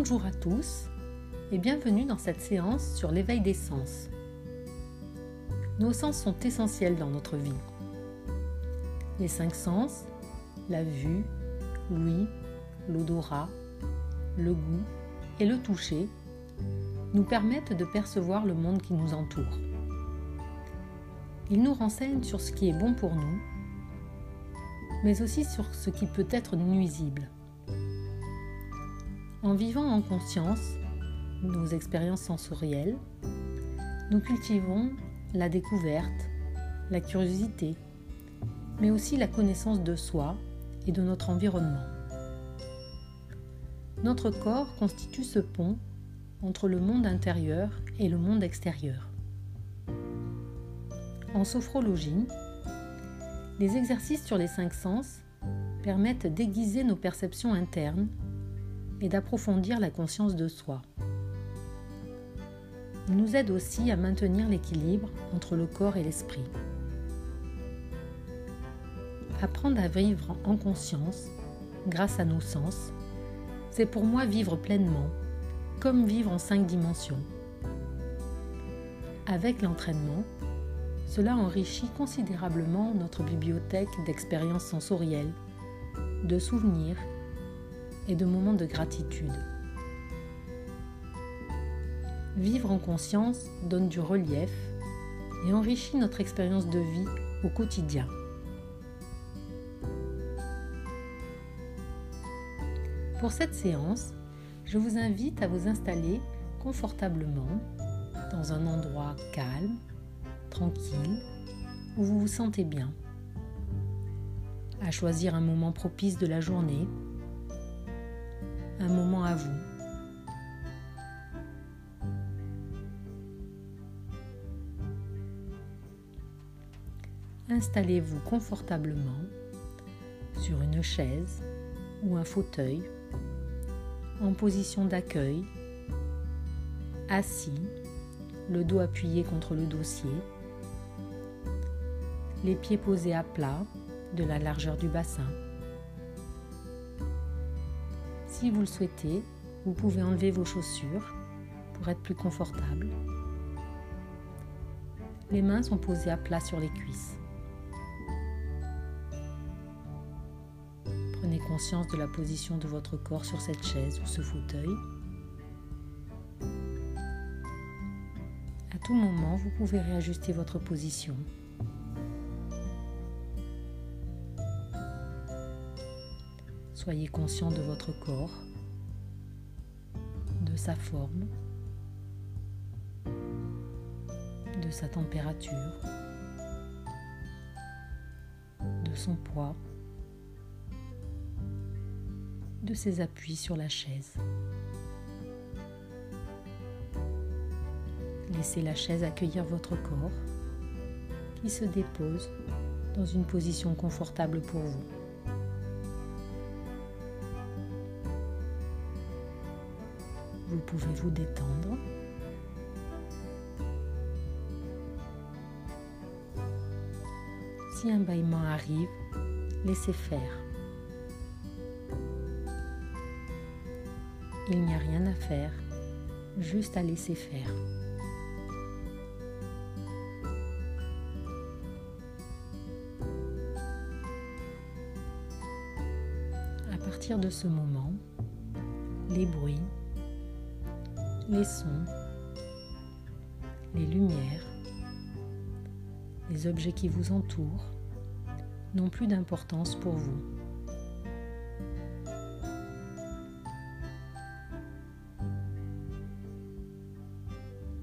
Bonjour à tous et bienvenue dans cette séance sur l'éveil des sens. Nos sens sont essentiels dans notre vie. Les cinq sens, la vue, l'ouïe, l'odorat, le goût et le toucher, nous permettent de percevoir le monde qui nous entoure. Ils nous renseignent sur ce qui est bon pour nous, mais aussi sur ce qui peut être nuisible. En vivant en conscience nos expériences sensorielles, nous cultivons la découverte, la curiosité, mais aussi la connaissance de soi et de notre environnement. Notre corps constitue ce pont entre le monde intérieur et le monde extérieur. En sophrologie, les exercices sur les cinq sens permettent d'aiguiser nos perceptions internes et d'approfondir la conscience de soi. Ils nous aident aussi à maintenir l'équilibre entre le corps et l'esprit. Apprendre à vivre en conscience, grâce à nos sens, c'est pour moi vivre pleinement, comme vivre en cinq dimensions. Avec l'entraînement, cela enrichit considérablement notre bibliothèque d'expériences sensorielles, de souvenirs et de moments de gratitude. Vivre en conscience donne du relief et enrichit notre expérience de vie au quotidien. Pour cette séance, je vous invite à vous installer confortablement dans un endroit calme, tranquille, où vous vous sentez bien, à choisir un moment propice de la journée un moment à vous. Installez-vous confortablement sur une chaise ou un fauteuil en position d'accueil, assis, le dos appuyé contre le dossier, les pieds posés à plat de la largeur du bassin. Si vous le souhaitez, vous pouvez enlever vos chaussures pour être plus confortable. Les mains sont posées à plat sur les cuisses. Prenez conscience de la position de votre corps sur cette chaise ou ce fauteuil. À tout moment, vous pouvez réajuster votre position. Soyez conscient de votre corps, de sa forme, de sa température, de son poids, de ses appuis sur la chaise. Laissez la chaise accueillir votre corps qui se dépose dans une position confortable pour vous. Pouvez vous détendre. Si un bâillement arrive, laissez faire. Il n'y a rien à faire, juste à laisser faire. À partir de ce moment, les bruits, les sons, les lumières, les objets qui vous entourent n'ont plus d'importance pour vous.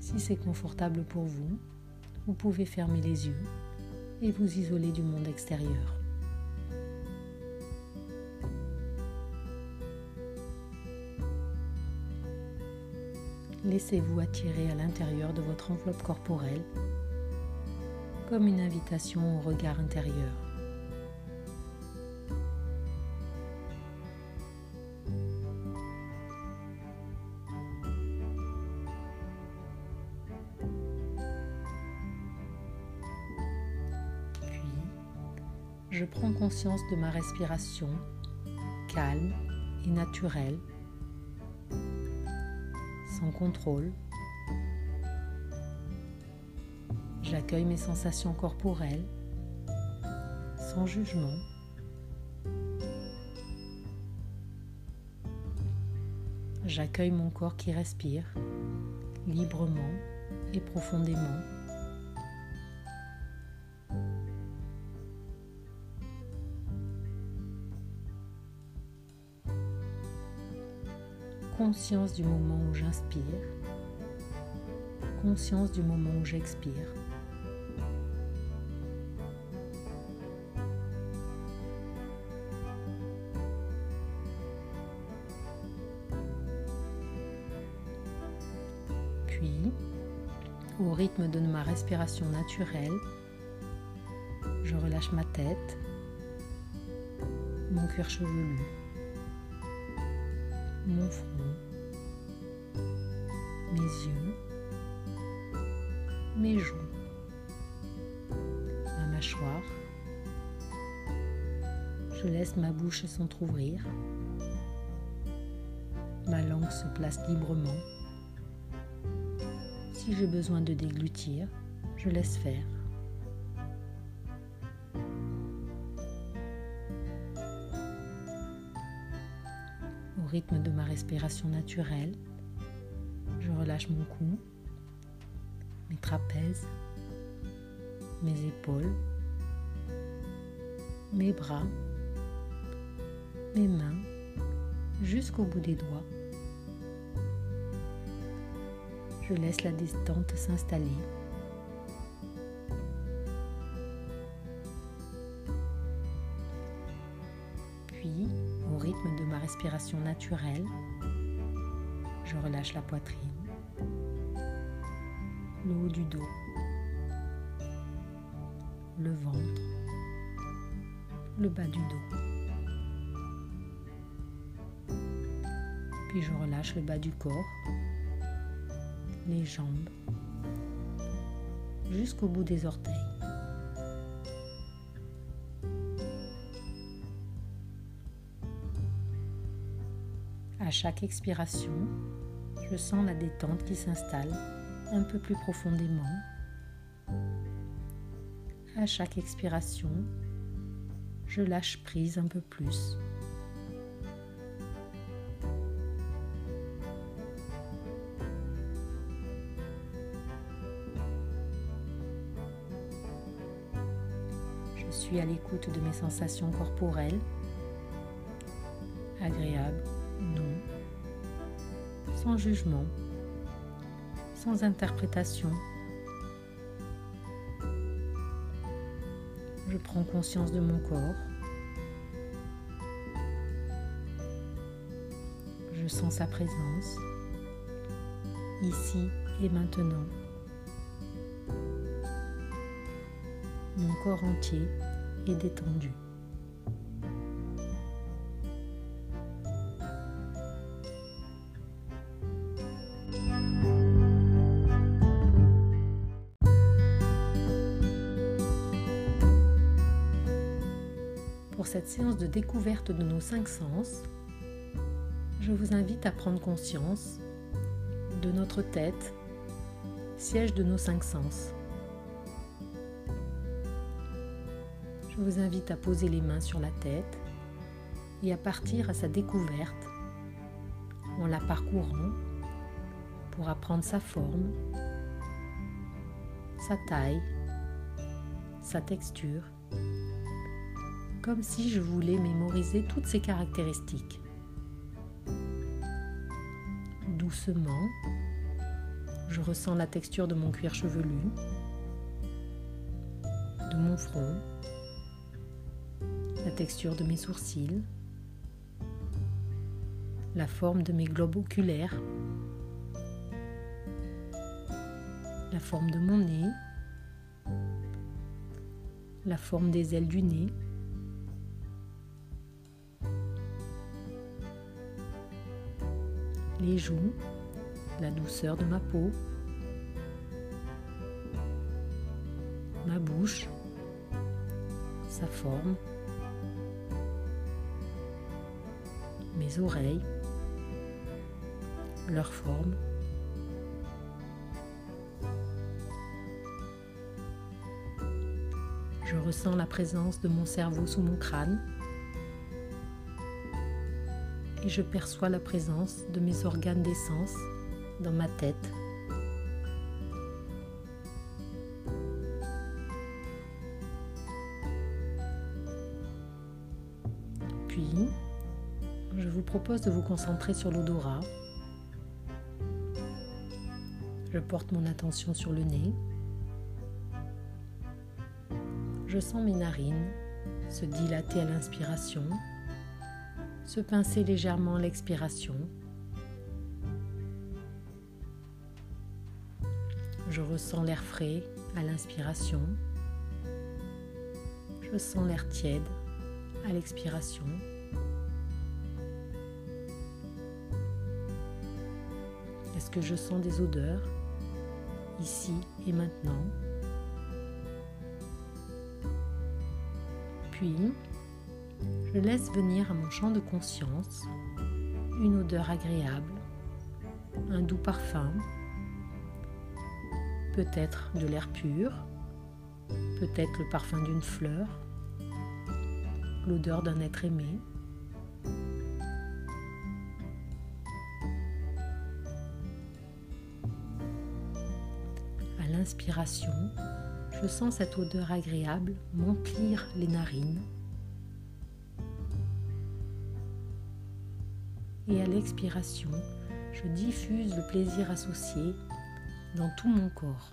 Si c'est confortable pour vous, vous pouvez fermer les yeux et vous isoler du monde extérieur. Laissez-vous attirer à l'intérieur de votre enveloppe corporelle comme une invitation au regard intérieur. Puis, je prends conscience de ma respiration calme et naturelle contrôle. J'accueille mes sensations corporelles sans jugement. J'accueille mon corps qui respire librement et profondément. Conscience du moment où j'inspire, conscience du moment où j'expire. Puis, au rythme de ma respiration naturelle, je relâche ma tête, mon cuir chevelu, mon front, yeux, mes joues, ma mâchoire. Je laisse ma bouche s'entr'ouvrir. Ma langue se place librement. Si j'ai besoin de déglutir, je laisse faire. Au rythme de ma respiration naturelle, je relâche mon cou, mes trapèzes, mes épaules, mes bras, mes mains jusqu'au bout des doigts. Je laisse la détente s'installer. Puis, au rythme de ma respiration naturelle, je relâche la poitrine, le haut du dos, le ventre, le bas du dos. Puis je relâche le bas du corps, les jambes, jusqu'au bout des orteils. À chaque expiration, je sens la détente qui s'installe un peu plus profondément. À chaque expiration, je lâche prise un peu plus. Je suis à l'écoute de mes sensations corporelles, agréables sans jugement, sans interprétation. Je prends conscience de mon corps. Je sens sa présence, ici et maintenant. Mon corps entier est détendu. Cette séance de découverte de nos cinq sens, je vous invite à prendre conscience de notre tête, siège de nos cinq sens. Je vous invite à poser les mains sur la tête et à partir à sa découverte en la parcourant pour apprendre sa forme, sa taille, sa texture, comme si je voulais mémoriser toutes ses caractéristiques. Doucement, je ressens la texture de mon cuir chevelu, de mon front, la texture de mes sourcils, la forme de mes globes oculaires, la forme de mon nez, la forme des ailes du nez, joues, la douceur de ma peau, ma bouche, sa forme, mes oreilles, leur forme. Je ressens la présence de mon cerveau sous mon crâne et je perçois la présence de mes organes d'essence dans ma tête. Puis, je vous propose de vous concentrer sur l'odorat. Je porte mon attention sur le nez. Je sens mes narines se dilater à l'inspiration, se pincer légèrement l'expiration. Je ressens l'air frais à l'inspiration. Je sens l'air tiède à l'expiration. Est-ce que je sens des odeurs ici et maintenant? Puis, je laisse venir à mon champ de conscience une odeur agréable, un doux parfum, peut-être de l'air pur, peut-être le parfum d'une fleur, l'odeur d'un être aimé. À l'inspiration, je sens cette odeur agréable m'emplir les narines. Et à l'expiration, je diffuse le plaisir associé dans tout mon corps.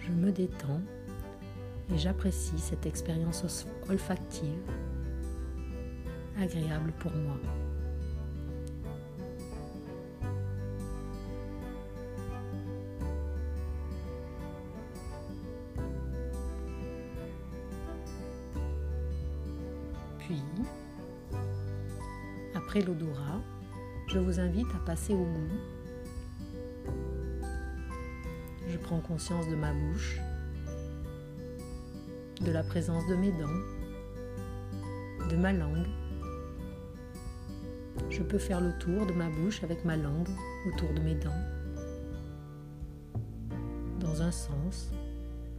Je me détends et j'apprécie cette expérience olfactive agréable pour moi. Après l'odorat, je vous invite à passer au goût. Je prends conscience de ma bouche, de la présence de mes dents, de ma langue. Je peux faire le tour de ma bouche avec ma langue autour de mes dents, dans un sens,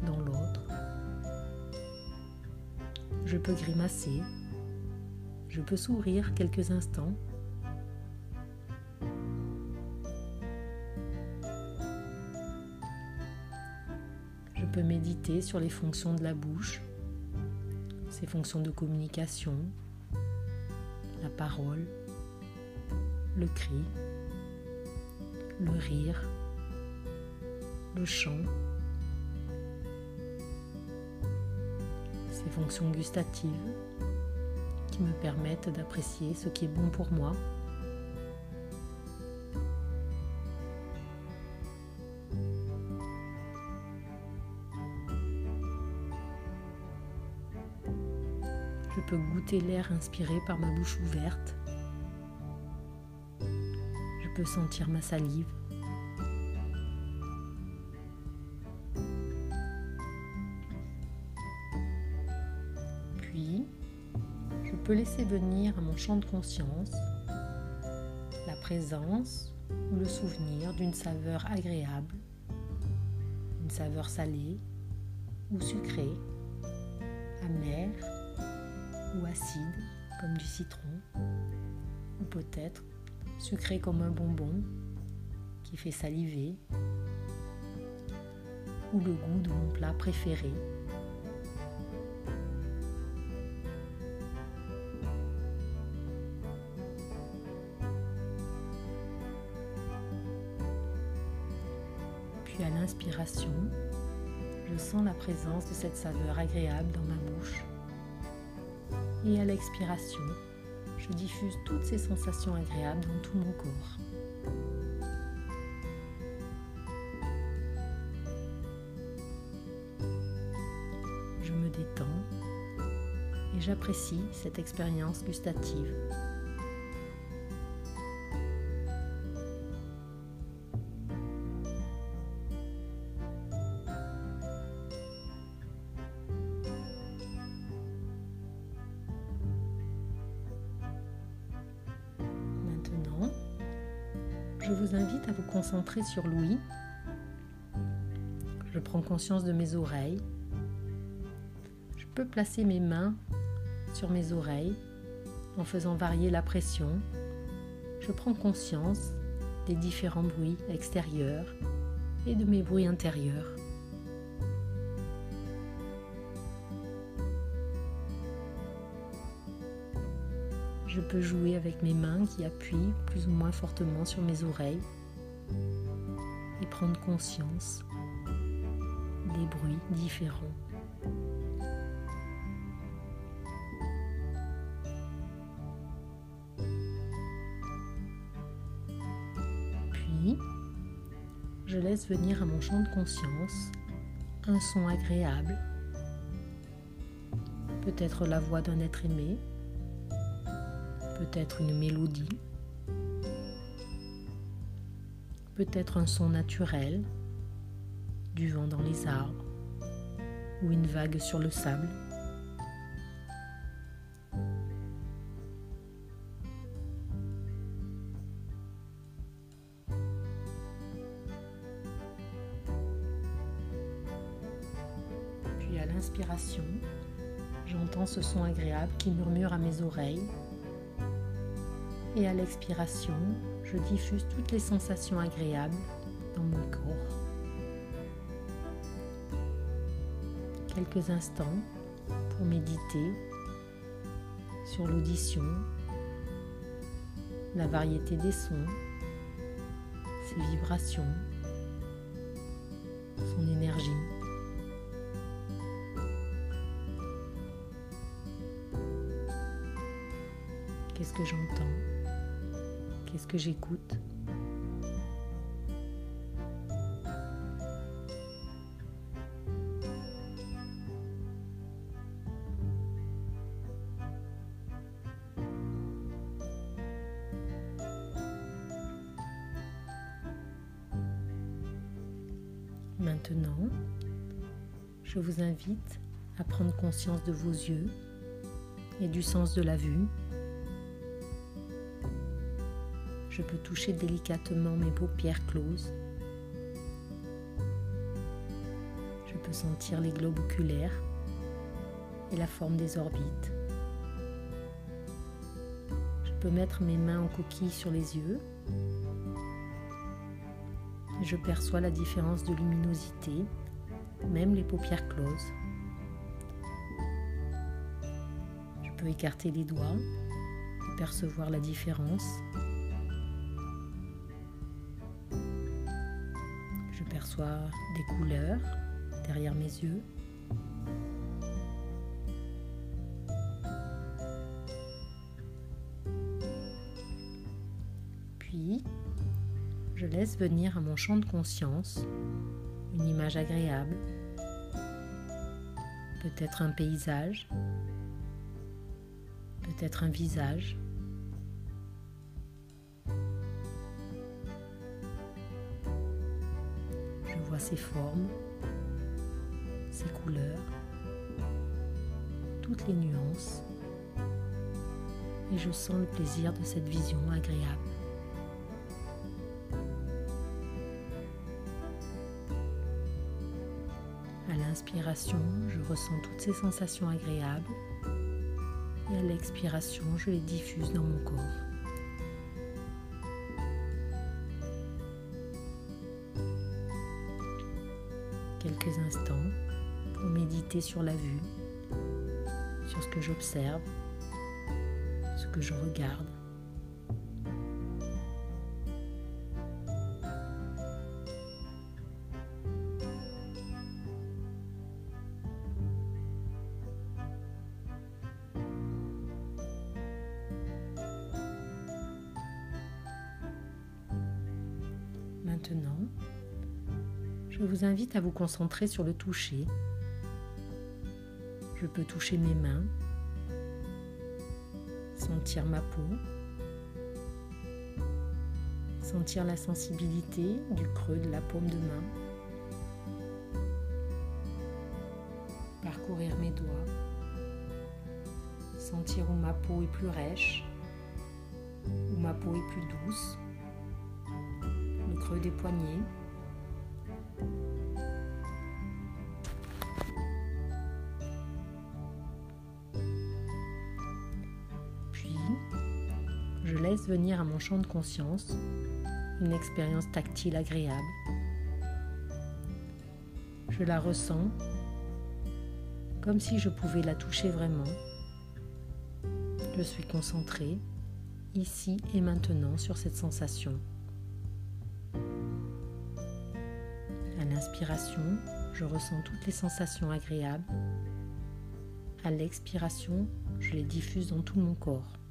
dans l'autre. Je peux grimacer, je peux sourire quelques instants. Je peux méditer sur les fonctions de la bouche, ses fonctions de communication, la parole, le cri, le rire, le chant, ses fonctions gustatives qui me permettent d'apprécier ce qui est bon pour moi. Je peux goûter l'air inspiré par ma bouche ouverte. Je peux sentir ma salive. Peux laisser venir à mon champ de conscience la présence ou le souvenir d'une saveur agréable, une saveur salée ou sucrée, amère ou acide comme du citron, ou peut-être sucré comme un bonbon qui fait saliver, ou le goût de mon plat préféré Je sens la présence de cette saveur agréable dans ma bouche. Et à l'expiration, je diffuse toutes ces sensations agréables dans tout mon corps. Je me détends et j'apprécie cette expérience gustative. Sur l'ouïe. Je prends conscience de mes oreilles. Je peux placer mes mains sur mes oreilles en faisant varier la pression. Je prends conscience des différents bruits extérieurs et de mes bruits intérieurs. Je peux jouer avec mes mains qui appuient plus ou moins fortement sur mes oreilles prendre conscience des bruits différents. Puis, je laisse venir à mon champ de conscience un son agréable, peut-être la voix d'un être aimé, peut-être une mélodie, peut-être un son naturel, du vent dans les arbres ou une vague sur le sable. Puis à l'inspiration, j'entends ce son agréable qui murmure à mes oreilles et à l'expiration, je diffuse toutes les sensations agréables dans mon corps. Quelques instants pour méditer sur l'audition, la variété des sons, ses vibrations, son énergie. Qu'est-ce que j'entends? Qu'est-ce que j'écoute? Maintenant, je vous invite à prendre conscience de vos yeux et du sens de la vue je peux toucher délicatement mes paupières closes. Je peux sentir les globes oculaires et la forme des orbites. Je peux mettre mes mains en coquille sur les yeux. Je perçois la différence de luminosité, même les paupières closes. Je peux écarter les doigts et percevoir la différence des couleurs derrière mes yeux. Puis, je laisse venir à mon champ de conscience une image agréable, peut-être un paysage, peut-être un visage. Ses formes, ses couleurs, toutes les nuances et je sens le plaisir de cette vision agréable. À l'inspiration, je ressens toutes ces sensations agréables et à l'expiration, je les diffuse dans mon corps. Instants pour méditer sur la vue, sur ce que j'observe, ce que je regarde. Invite à vous concentrer sur le toucher. Je peux toucher mes mains, sentir ma peau, sentir la sensibilité du creux de la paume de main, parcourir mes doigts, sentir où ma peau est plus rêche, où ma peau est plus douce, creux des poignets. Venir à mon champ de conscience une expérience tactile agréable. Je la ressens comme si je pouvais la toucher vraiment. Je suis concentrée ici et maintenant sur cette sensation. À l'inspiration, je ressens toutes les sensations agréables. À l'expiration, je les diffuse dans tout mon corps.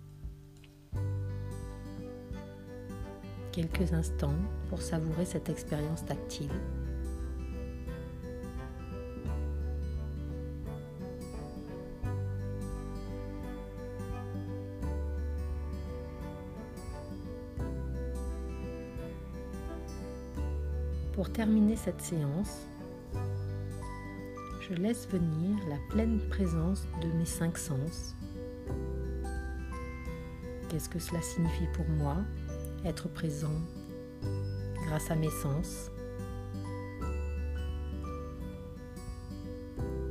Quelques instants pour savourer cette expérience tactile. Pour terminer cette séance, je laisse venir la pleine présence de mes cinq sens. Qu'est-ce que cela signifie pour moi? Être présent grâce à mes sens.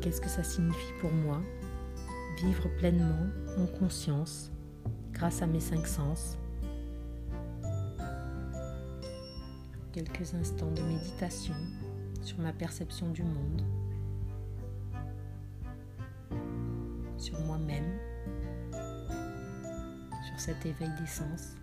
Qu'est-ce que ça signifie pour moi? Vivre pleinement en conscience grâce à mes cinq sens. quelques instants de méditation sur ma perception du monde, sur moi-même, sur cet éveil des sens.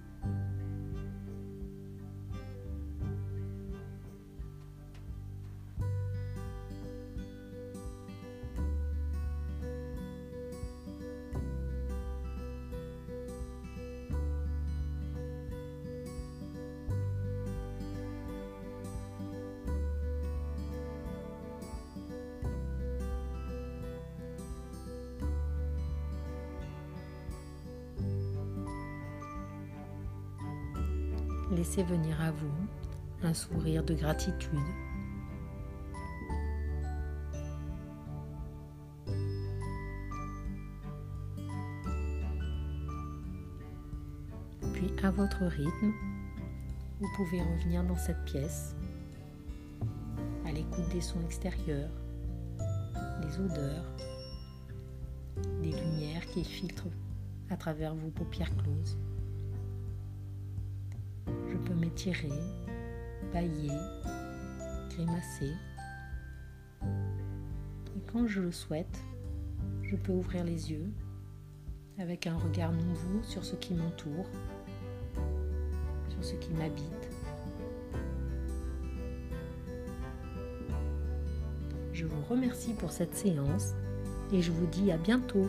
Laissez venir à vous un sourire de gratitude. Puis à votre rythme, vous pouvez revenir dans cette pièce, à l'écoute des sons extérieurs, des odeurs, des lumières qui filtrent à travers vos paupières closes peux m'étirer, bailler, grimacer. Et quand je le souhaite, je peux ouvrir les yeux avec un regard nouveau sur ce qui m'entoure, sur ce qui m'habite. Je vous remercie pour cette séance et je vous dis à bientôt.